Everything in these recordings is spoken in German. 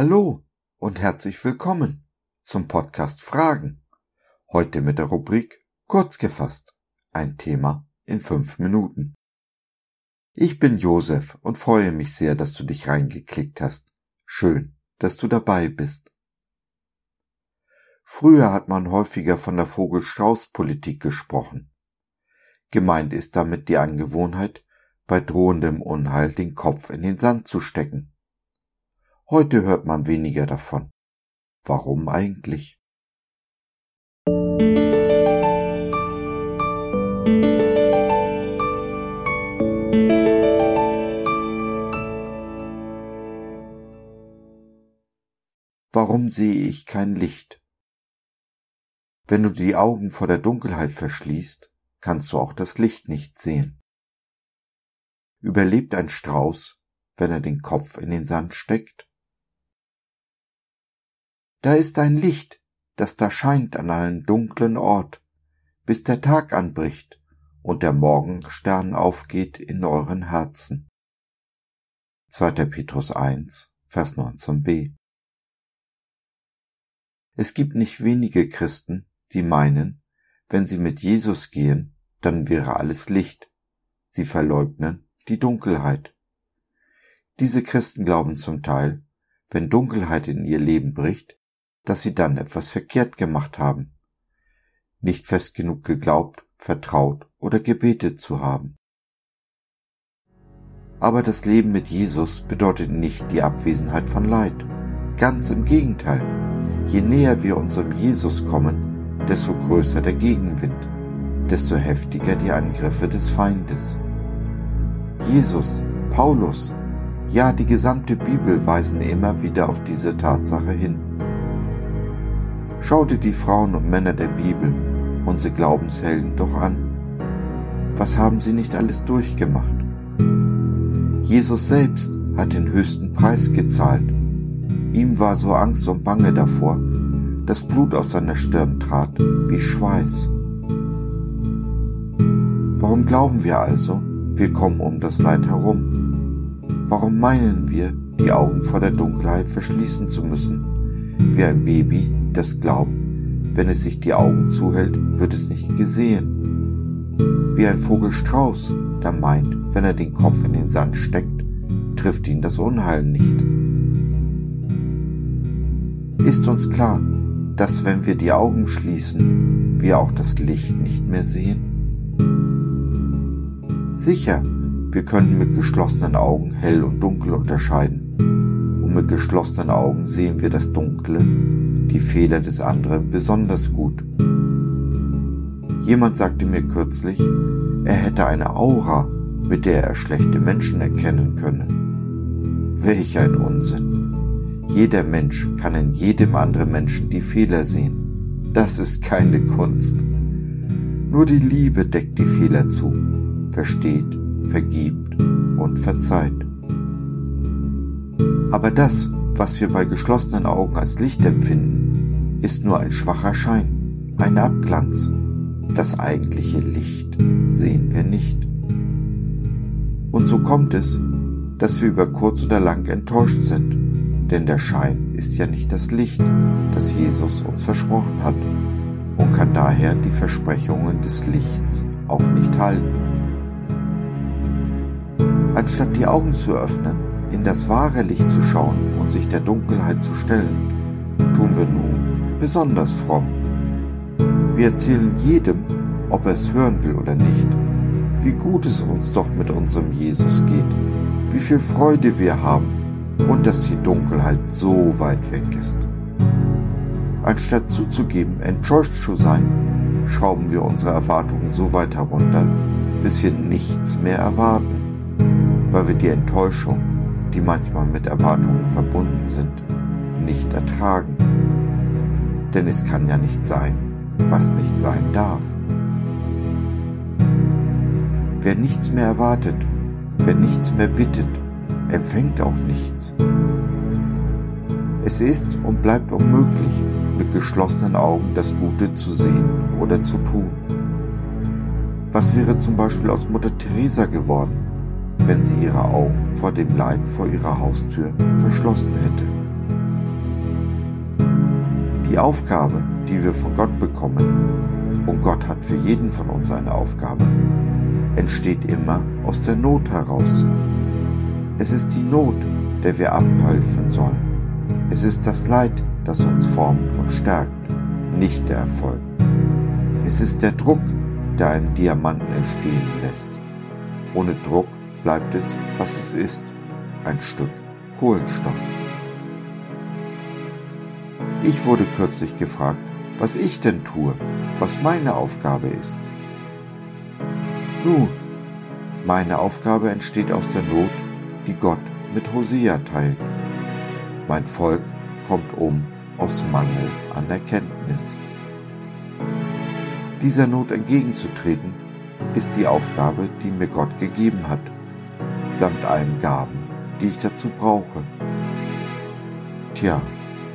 Hallo und herzlich willkommen zum Podcast Fragen. Heute mit der Rubrik Kurz gefasst. Ein Thema in fünf Minuten. Ich bin Josef und freue mich sehr, dass du dich reingeklickt hast. Schön, dass du dabei bist. Früher hat man häufiger von der Vogel-Strauß-Politik gesprochen. Gemeint ist damit die Angewohnheit, bei drohendem Unheil den Kopf in den Sand zu stecken. Heute hört man weniger davon. Warum eigentlich? Warum sehe ich kein Licht? Wenn du die Augen vor der Dunkelheit verschließt, kannst du auch das Licht nicht sehen. Überlebt ein Strauß, wenn er den Kopf in den Sand steckt? Da ist ein Licht, das da scheint an einem dunklen Ort, bis der Tag anbricht und der Morgenstern aufgeht in euren Herzen. 2. Petrus 1, Vers 19b. Es gibt nicht wenige Christen, die meinen, wenn sie mit Jesus gehen, dann wäre alles Licht. Sie verleugnen die Dunkelheit. Diese Christen glauben zum Teil, wenn Dunkelheit in ihr Leben bricht, dass sie dann etwas verkehrt gemacht haben, nicht fest genug geglaubt, vertraut oder gebetet zu haben. Aber das Leben mit Jesus bedeutet nicht die Abwesenheit von Leid. Ganz im Gegenteil. Je näher wir unserem Jesus kommen, desto größer der Gegenwind, desto heftiger die Angriffe des Feindes. Jesus, Paulus, ja die gesamte Bibel weisen immer wieder auf diese Tatsache hin. Schau dir die Frauen und Männer der Bibel, unsere Glaubenshelden, doch an. Was haben sie nicht alles durchgemacht? Jesus selbst hat den höchsten Preis gezahlt. Ihm war so Angst und Bange davor, dass Blut aus seiner Stirn trat, wie Schweiß. Warum glauben wir also, wir kommen um das Leid herum? Warum meinen wir, die Augen vor der Dunkelheit verschließen zu müssen, wie ein Baby, das glaubt, wenn es sich die Augen zuhält, wird es nicht gesehen. Wie ein Vogelstrauß, der meint, wenn er den Kopf in den Sand steckt, trifft ihn das Unheil nicht. Ist uns klar, dass wenn wir die Augen schließen, wir auch das Licht nicht mehr sehen? Sicher, wir können mit geschlossenen Augen hell und dunkel unterscheiden. Und mit geschlossenen Augen sehen wir das Dunkle die Fehler des anderen besonders gut. Jemand sagte mir kürzlich, er hätte eine Aura, mit der er schlechte Menschen erkennen könne. Welch ein Unsinn. Jeder Mensch kann in jedem anderen Menschen die Fehler sehen. Das ist keine Kunst. Nur die Liebe deckt die Fehler zu, versteht, vergibt und verzeiht. Aber das, was wir bei geschlossenen Augen als Licht empfinden, ist nur ein schwacher Schein, ein Abglanz. Das eigentliche Licht sehen wir nicht. Und so kommt es, dass wir über kurz oder lang enttäuscht sind, denn der Schein ist ja nicht das Licht, das Jesus uns versprochen hat und kann daher die Versprechungen des Lichts auch nicht halten. Anstatt die Augen zu öffnen, in das wahre Licht zu schauen und sich der Dunkelheit zu stellen, tun wir nun besonders fromm. Wir erzählen jedem, ob er es hören will oder nicht, wie gut es uns doch mit unserem Jesus geht, wie viel Freude wir haben und dass die Dunkelheit so weit weg ist. Anstatt zuzugeben, enttäuscht zu sein, schrauben wir unsere Erwartungen so weit herunter, bis wir nichts mehr erwarten, weil wir die Enttäuschung die manchmal mit Erwartungen verbunden sind, nicht ertragen. Denn es kann ja nicht sein, was nicht sein darf. Wer nichts mehr erwartet, wer nichts mehr bittet, empfängt auch nichts. Es ist und bleibt unmöglich, mit geschlossenen Augen das Gute zu sehen oder zu tun. Was wäre zum Beispiel aus Mutter Teresa geworden, wenn sie ihre Augen vor dem Leid vor ihrer Haustür verschlossen hätte. Die Aufgabe, die wir von Gott bekommen, und Gott hat für jeden von uns eine Aufgabe, entsteht immer aus der Not heraus. Es ist die Not, der wir abhelfen sollen. Es ist das Leid, das uns formt und stärkt, nicht der Erfolg. Es ist der Druck, der einen Diamanten entstehen lässt. Ohne Druck bleibt es, was es ist, ein Stück Kohlenstoff. Ich wurde kürzlich gefragt, was ich denn tue, was meine Aufgabe ist. Nun, meine Aufgabe entsteht aus der Not, die Gott mit Hosea teilt. Mein Volk kommt um aus Mangel an Erkenntnis. Dieser Not entgegenzutreten, ist die Aufgabe, die mir Gott gegeben hat, samt allen Gaben, die ich dazu brauche. Tja,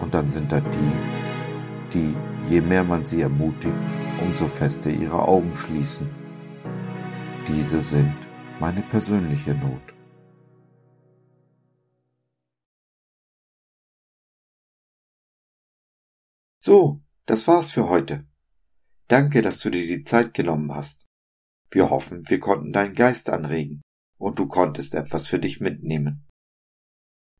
und dann sind da die, die, je mehr man sie ermutigt, umso fester ihre Augen schließen. Diese sind meine persönliche Not. So, das war's für heute. Danke, dass du dir die Zeit genommen hast. Wir hoffen, wir konnten deinen Geist anregen und du konntest etwas für dich mitnehmen.